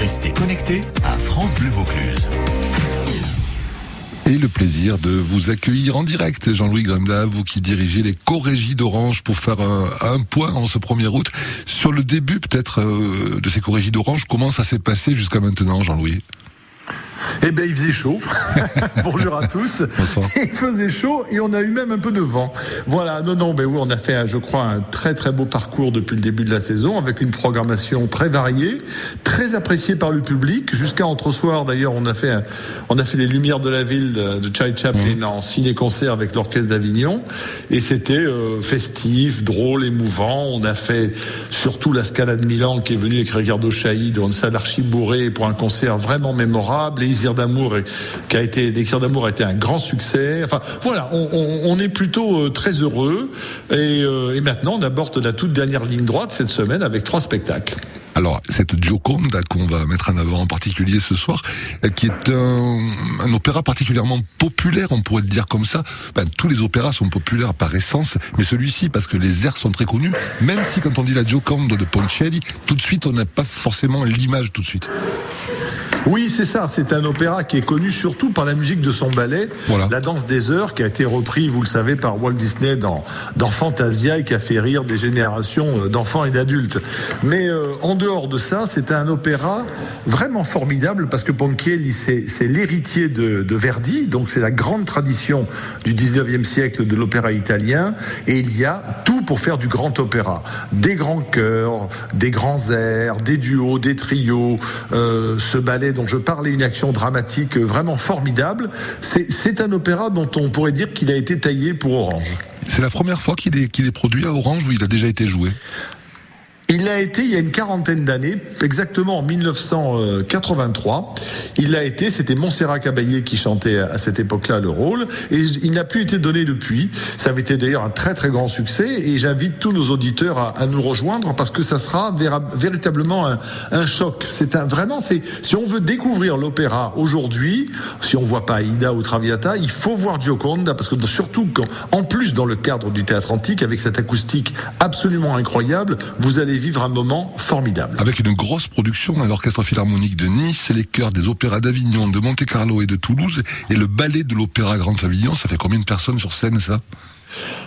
Restez connectés à France Bleu Vaucluse et le plaisir de vous accueillir en direct, Jean-Louis Granda, vous qui dirigez les Corégies d'Orange pour faire un, point en ce 1er août sur le début peut-être euh, de ces Corégies d'Orange. Comment ça s'est passé jusqu'à maintenant, Jean-Louis? Eh bien, il faisait chaud. Bonjour à tous. Il faisait chaud et on a eu même un peu de vent. Voilà, non, non, mais oui, on a fait, je crois, un très très beau parcours depuis le début de la saison avec une programmation très variée, très appréciée par le public. Jusqu'à entre-soir, d'ailleurs, on a fait, on a fait les Lumières de la ville de Charlie Chaplin mmh. en ciné-concert avec l'orchestre d'Avignon et c'était euh, festif, drôle, émouvant. On a fait surtout la Scala de Milan qui est venue avec Ricardo Chahi dans une salle archi bourrée pour un concert vraiment mémorable d'amour qui a été d'amour a été un grand succès. Enfin voilà, on, est plutôt euh, très heureux euh, et, maintenant on aborde la toute dernière ligne droite cette semaine avec trois spectacles. Alors, cette Gioconda qu'on va mettre en avant en particulier ce soir, euh, qui est un, opéra particulièrement populaire, on pourrait le dire comme ça. Ben, tous les opéras sont populaires par essence, mais celui-ci, parce que les airs sont très connus, même si quand on dit la Gioconda de Ponchielli, tout de suite, on n'a pas forcément l'image tout de suite. Oui, c'est ça. C'est un opéra qui est connu surtout par la musique de son ballet, La Danse des Heures, qui a été repris, vous le savez, par Walt Disney dans, dans Fantasia et qui a fait rire des générations euh, d'enfants et d'adultes. Mais euh, en dehors de ça, c'est un opéra vraiment formidable parce que Ponchielli, c'est l'héritier de, de, Verdi, donc c'est la grande tradition du 19e siècle de l'opéra italien et il y a tout pour faire du grand opéra. Des grands chœurs, des grands airs, des duos, des trios, euh, ce ballet dont je parlais, une action dramatique vraiment formidable. C'est un opéra dont on pourrait dire qu'il a été taillé pour Orange. C'est la première fois qu'il est, qu'il est produit à Orange ou il a déjà été joué il l'a été il y a une quarantaine d'années, exactement en 1983. Il l'a été, c'était Montserrat Caballé qui chantait à cette époque-là le rôle, et il n'a plus été donné depuis. Ça avait été d'ailleurs un très très grand succès, et j'invite tous nos auditeurs à, nous rejoindre parce que ça sera véritablement un, choc. C'est un vraiment, c'est si on veut découvrir l'opéra aujourd'hui, si on voit pas Aida ou Traviata, il faut voir Gioconda parce que surtout quand, en plus dans le cadre du théâtre antique avec cette acoustique absolument incroyable, vous allez vivre un moment formidable. Avec une grosse production à l'Orchestre Philharmonique de Nice, les chœurs des opéras d'Avignon, de Monte-Carlo et de Toulouse, et le ballet de l'Opéra Grand Avignon, ça fait combien de personnes sur scène ça?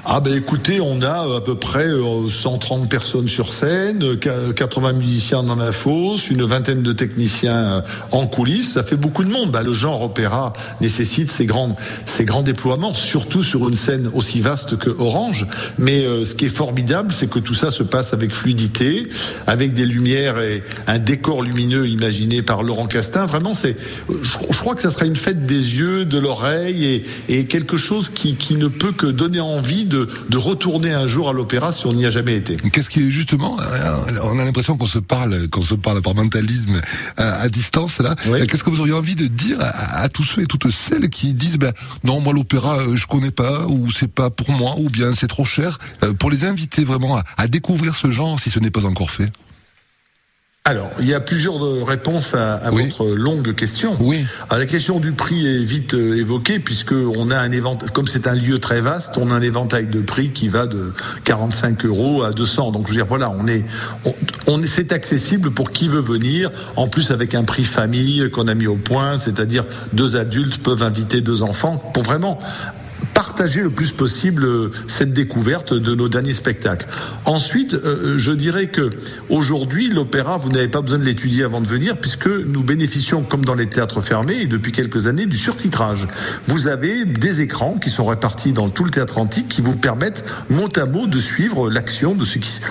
Ah ben écoutez, on a euh, à peu près 130 euh, personnes sur scène, 80 euh, musiciens dans la fosse, une vingtaine de techniciens en coulisses, ça fait beaucoup de monde. Ben, le genre opéra nécessite ces grands, ces grands déploiements, surtout sur une scène aussi vaste que Orange. Mais ce qui est formidable, c'est que tout ça se passe avec fluidité, avec des lumières et un décor lumineux imaginé par Laurent Castin. Vraiment, c'est, je, crois que ça sera une fête des yeux, de l'oreille et, et quelque chose qui, qui ne peut que donner envie envie de, retourner un jour à l'opéra si on n'y a jamais été. Qu'est-ce qui est justement, euh, on a l'impression qu'on se parle, qu'on se parle par mentalisme à, distance là. Qu'est-ce que vous auriez envie de dire à, tous ceux et toutes celles qui disent ben non moi l'opéra euh, je connais pas ou c'est pas pour moi ou bien c'est trop cher euh, pour les inviter vraiment à découvrir ce genre si ce n'est pas encore fait? Alors, il y a plusieurs réponses à, à votre longue question. Oui. Alors, la question du prix est vite euh, évoquée puisque on a un éventail, comme c'est un lieu très vaste, on a un éventail de prix qui va de 45 euros à 200. Donc, je veux dire, voilà, on est, on, on c'est accessible pour qui veut venir. En plus, avec un prix famille qu'on a mis au point, c'est-à-dire deux adultes peuvent inviter deux enfants pour vraiment partager le plus possible euh, cette découverte de nos derniers spectacles. Ensuite, euh, euh, je dirais que aujourd'hui, l'opéra, vous n'avez pas besoin de l'étudier avant de venir, puisque nous bénéficions, comme dans les théâtres fermés, et depuis quelques années, du surtitrage. Vous avez des écrans qui sont répartis dans tout le théâtre antique, qui vous permettent mot à mot de suivre l'action de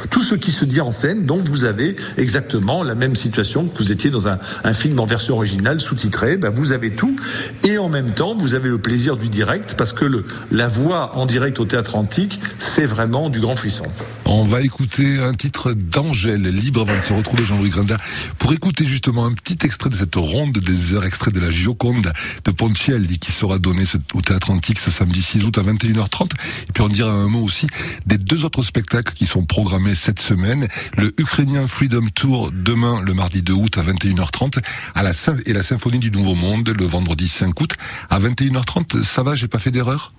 tout ce qui se dit en scène. Donc, vous avez exactement la même situation que vous étiez dans un, un film en version originale sous-titré. Ben, vous avez tout, et en même temps, vous avez le plaisir du direct, parce que le, la voix en direct au théâtre antique, c'est vraiment du grand frisson. On va écouter un titre d'Angèle, libre avant de se retrouver Jean-Louis Grinda, pour écouter justement un petit extrait de cette ronde des heures, extrait de la Gioconde de Pontielli qui sera donné au théâtre antique ce samedi 6 août à 21h30. Et puis on dira un mot aussi des deux autres spectacles qui sont programmés cette semaine. Le Ukrainien Freedom Tour demain, le mardi 2 août à 21h30 à la, et la Symphonie du Nouveau Monde le vendredi 5 août à 21h30. Ça va, j'ai pas fait d'erreur?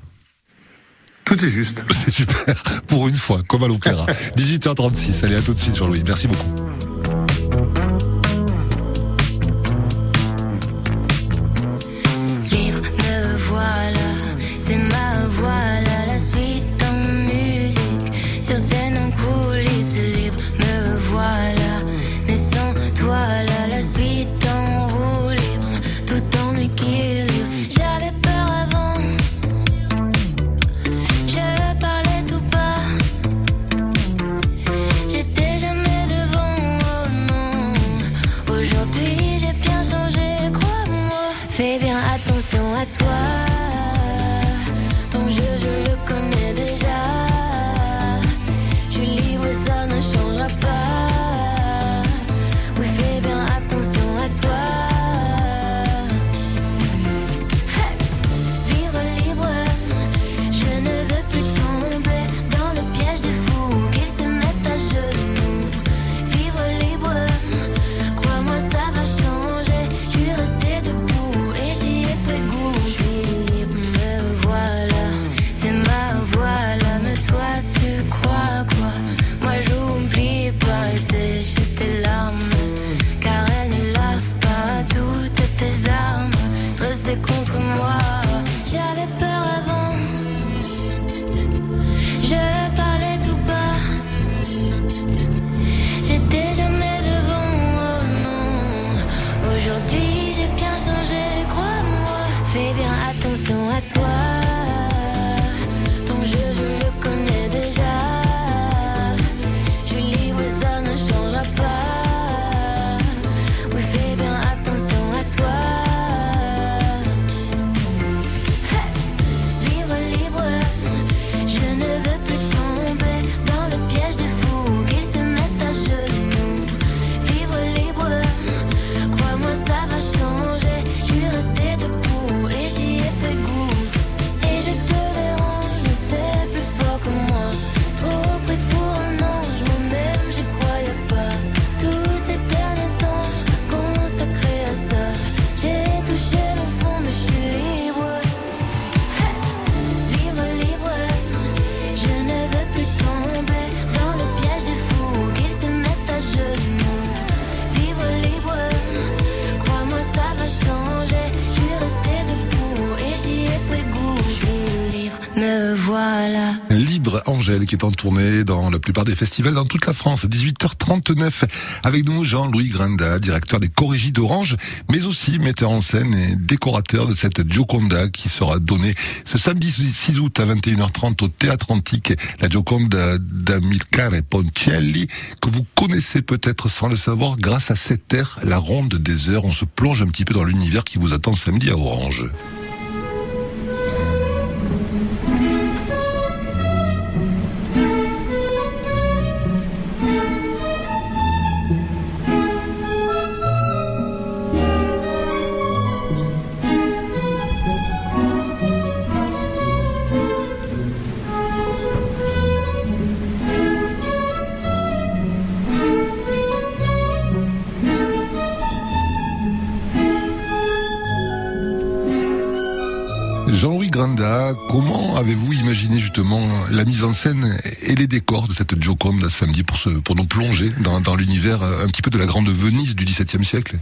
Tout est juste. C'est super. Pour une fois, comme à l'opéra. 18h36. Allez, à tout de suite, Jean-Louis. Merci beaucoup. Qui est en tournée dans la plupart des festivals dans toute la France. 18h39 avec nous Jean-Louis Grinda, directeur des Corrigies d'Orange, mais aussi metteur en scène et décorateur de cette Gioconda qui sera donnée ce samedi 6 août à 21h30 au Théâtre Antique, la Gioconda d'Amilcare Poncelli, que vous connaissez peut-être sans le savoir grâce à cette air, la ronde des heures. On se plonge un petit peu dans l'univers qui vous attend samedi à Orange. Comment avez-vous imaginé justement la mise en scène et les décors de cette Joconde samedi pour, pour nous plonger dans, dans l'univers un petit peu de la grande Venise du XVIIe siècle?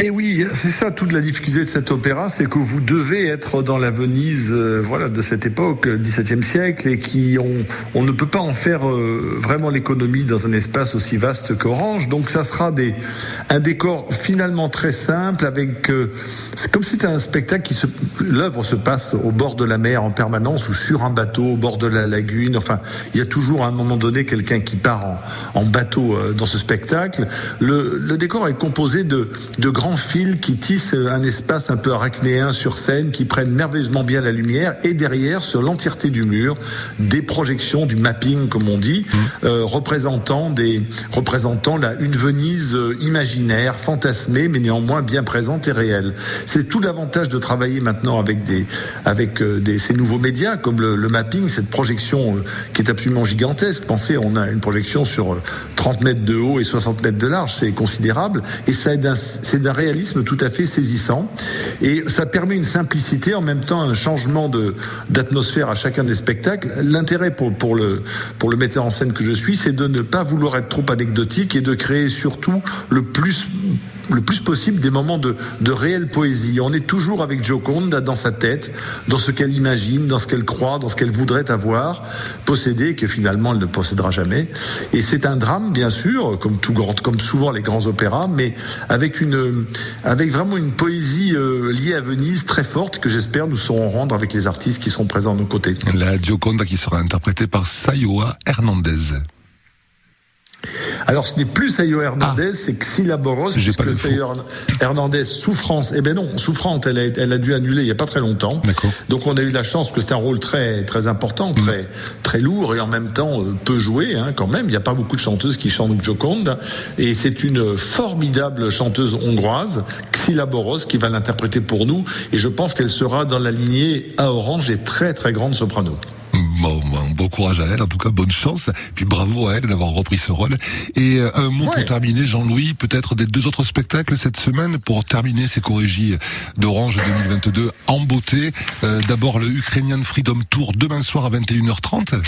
Et eh oui, c'est ça toute la difficulté de cet opéra, c'est que vous devez être dans la Venise, euh, voilà, de cette époque, XVIIe siècle, et qui on, on ne peut pas en faire euh, vraiment l'économie dans un espace aussi vaste qu'Orange. Donc ça sera des un décor finalement très simple, avec euh, comme c'était un spectacle qui se, l'œuvre se passe au bord de la mer en permanence ou sur un bateau au bord de la lagune. Enfin, il y a toujours à un moment donné quelqu'un qui part en, en bateau dans ce spectacle. Le, le décor est composé de de grands fils qui tissent un espace un peu arachnéen sur scène, qui prennent merveilleusement bien la lumière, et derrière, sur l'entièreté du mur, des projections, du mapping, comme on dit, mmh. euh, représentant des représentant la, une Venise euh, imaginaire, fantasmée, mais néanmoins bien présente et réelle. C'est tout l'avantage de travailler maintenant avec des avec euh, des, ces nouveaux médias comme le, le mapping, cette projection euh, qui est absolument gigantesque. Pensez, on a une projection sur 30 mètres de haut et 60 mètres de large, c'est considérable, et ça c'est d'un réalisme tout à fait saisissant. Et ça permet une simplicité, en même temps un changement d'atmosphère à chacun des spectacles. L'intérêt pour, pour, le, pour le metteur en scène que je suis, c'est de ne pas vouloir être trop anecdotique et de créer surtout le plus le plus possible des moments de, de réelle poésie. On est toujours avec Joconde dans sa tête, dans ce qu'elle imagine, dans ce qu'elle croit, dans ce qu'elle voudrait avoir, posséder, que finalement elle ne possédera jamais. Et c'est un drame, bien sûr, comme tout grand, comme souvent les grands opéras, mais avec une, avec vraiment une poésie euh, liée à Venise très forte que j'espère nous saurons rendre avec les artistes qui sont présents à nos côtés. La Gioconda qui sera interprétée par Sayoa Hernandez. Alors ce n'est plus Sayo Hernandez, c'est Xila Boros, pas puisque l'info. Sayo Hernandez, souffrance, eh ben non, souffrante, elle a, elle a dû annuler il y a pas très longtemps. Donc on a eu la chance que c'est un rôle très très important, très très lourd et en même temps euh, peu joué hein, quand même. Il n'y a pas beaucoup de chanteuses qui chantent Joconde et c'est une formidable chanteuse hongroise, Xila Boros, qui va l'interpréter pour nous et je pense qu'elle sera dans la lignée à Orange et très très grande soprano. Bon, bon, bon courage à elle, en tout cas bonne chance. Puis bravo à elle d'avoir repris ce rôle. Et euh, un mot Ouais. pour terminer, Jean-Louis, peut-être des deux autres spectacles cette semaine pour terminer ces corrigies d'Orange 2022 en beauté. Euh, D'abord le Ukrainian Freedom Tour demain soir à 21h30.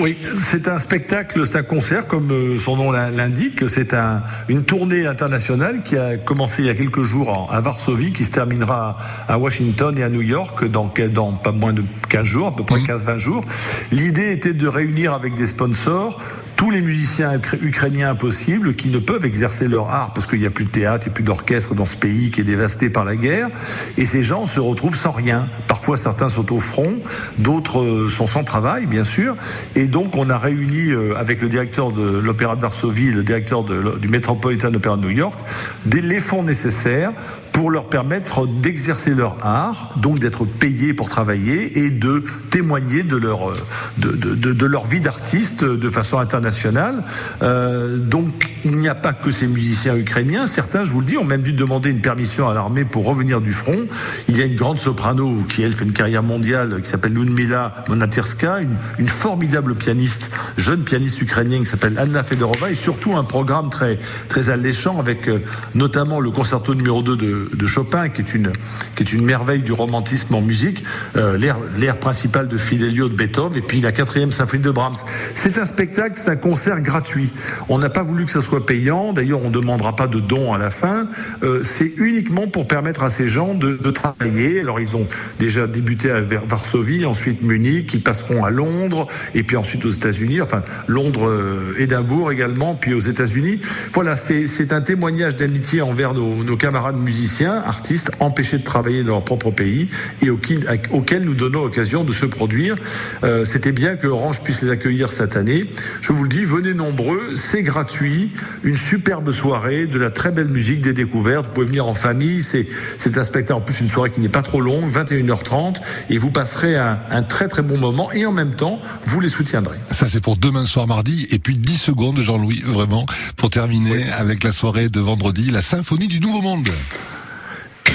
Oui, c'est un spectacle, c'est un concert, comme euh, son nom l'in- l'indique. C'est un, une tournée internationale qui a commencé il y a quelques jours en- à Varsovie, qui se terminera à Washington et à New York dans, dans pas moins de 15 jours, à peu près 15-20 jours. L'idée était de réunir avec des sponsors tous les musiciens ukra- ukrainiens possibles qui ne peuvent exercer leur art parce qu'il n'y a plus de théâtre et plus d'orchestre dans ce pays qui est dévasté par la guerre. Et ces gens se retrouvent sans rien. Parfois, certains sont au front, d'autres euh, sont sans travail, bien sûr. Et donc, on a réuni euh, avec le directeur de l'Opéra de Varsovie, le directeur du Metropolitan Opera de New York, des, les fonds nécessaires pour leur permettre d'exercer leur art, donc d'être payés pour travailler et de témoigner de leur, euh, de, de, leur vie d'artiste de façon internationale. Euh, donc il n'y a pas que ces musiciens ukrainiens. Certains, je vous le dis, ont même dû demander une permission à l'armée pour revenir du front. Il y a une grande soprano qui, elle, fait une carrière mondiale, qui s'appelle Ludmila Monaterska, une, une formidable pianiste, jeune pianiste ukrainienne qui s'appelle Anna Fedorova, et surtout un programme très, très alléchant avec euh, notamment le concerto numéro 2 de, de Chopin, qui est une, qui est une merveille du romantisme en musique, euh, l'air, principal de Fidelio de Beethoven, et puis la quatrième symphonie de Brahms. C'est un spectacle, c'est un concert gratuit. On n'a pas voulu que ça soit payant, d'ailleurs on ne demandera pas de dons à la fin. Euh, c'est uniquement pour permettre à ces gens de, travailler. Alors ils ont déjà débuté à Varsovie, ensuite Munich, ils passeront à Londres, et puis ensuite aux États-Unis, enfin Londres, euh, Édimbourg également, puis aux États-Unis. Voilà, c'est c'est un témoignage d'amitié envers nos, nos camarades musiciens, artistes, empêchés de travailler dans leur propre pays et auxquels, nous donnons l'occasion de se produire. Euh, C'était bien que Orange puisse les accueillir cette année. Je vous le dis, venez nombreux, c'est gratuit, une superbe soirée, de la très belle musique, des découvertes. Vous pouvez venir en famille. C'est un spectacle en plus une soirée qui n'est pas trop longue, 21h30, et vous passerez un, un très très bon moment et en même temps vous les soutiendrez. Ça c'est pour demain soir mardi. Et puis 10 secondes, Jean-Louis, vraiment, pour terminer avec la soirée de vendredi, la symphonie du Nouveau Monde.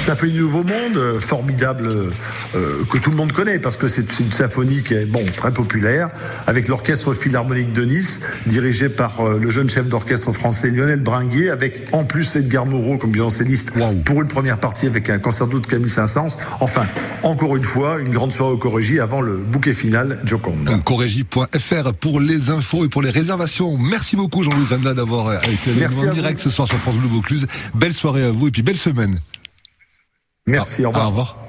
Ça fait du Nouveau Monde, euh, formidable, euh, que tout le monde connaît, parce que c'est une symphonie qui est bon, très populaire, avec l'Orchestre Philharmonique de Nice, dirigé par euh, le jeune chef d'orchestre français Lionel Bringuier, avec en plus Edgar Moreau comme violoncelliste, pour une première partie avec un concerto de Camille Saint-Saëns. Enfin, encore une fois, une grande soirée au Corrégie avant le bouquet final, Joconde. Corégie.fr pour les infos et pour les réservations. Merci beaucoup Jean-Louis Granda d'avoir euh, été avec Merci nous en direct ce soir sur France Bleu Vaucluse. Belle soirée à vous et puis belle semaine. Merci, au revoir. Au revoir.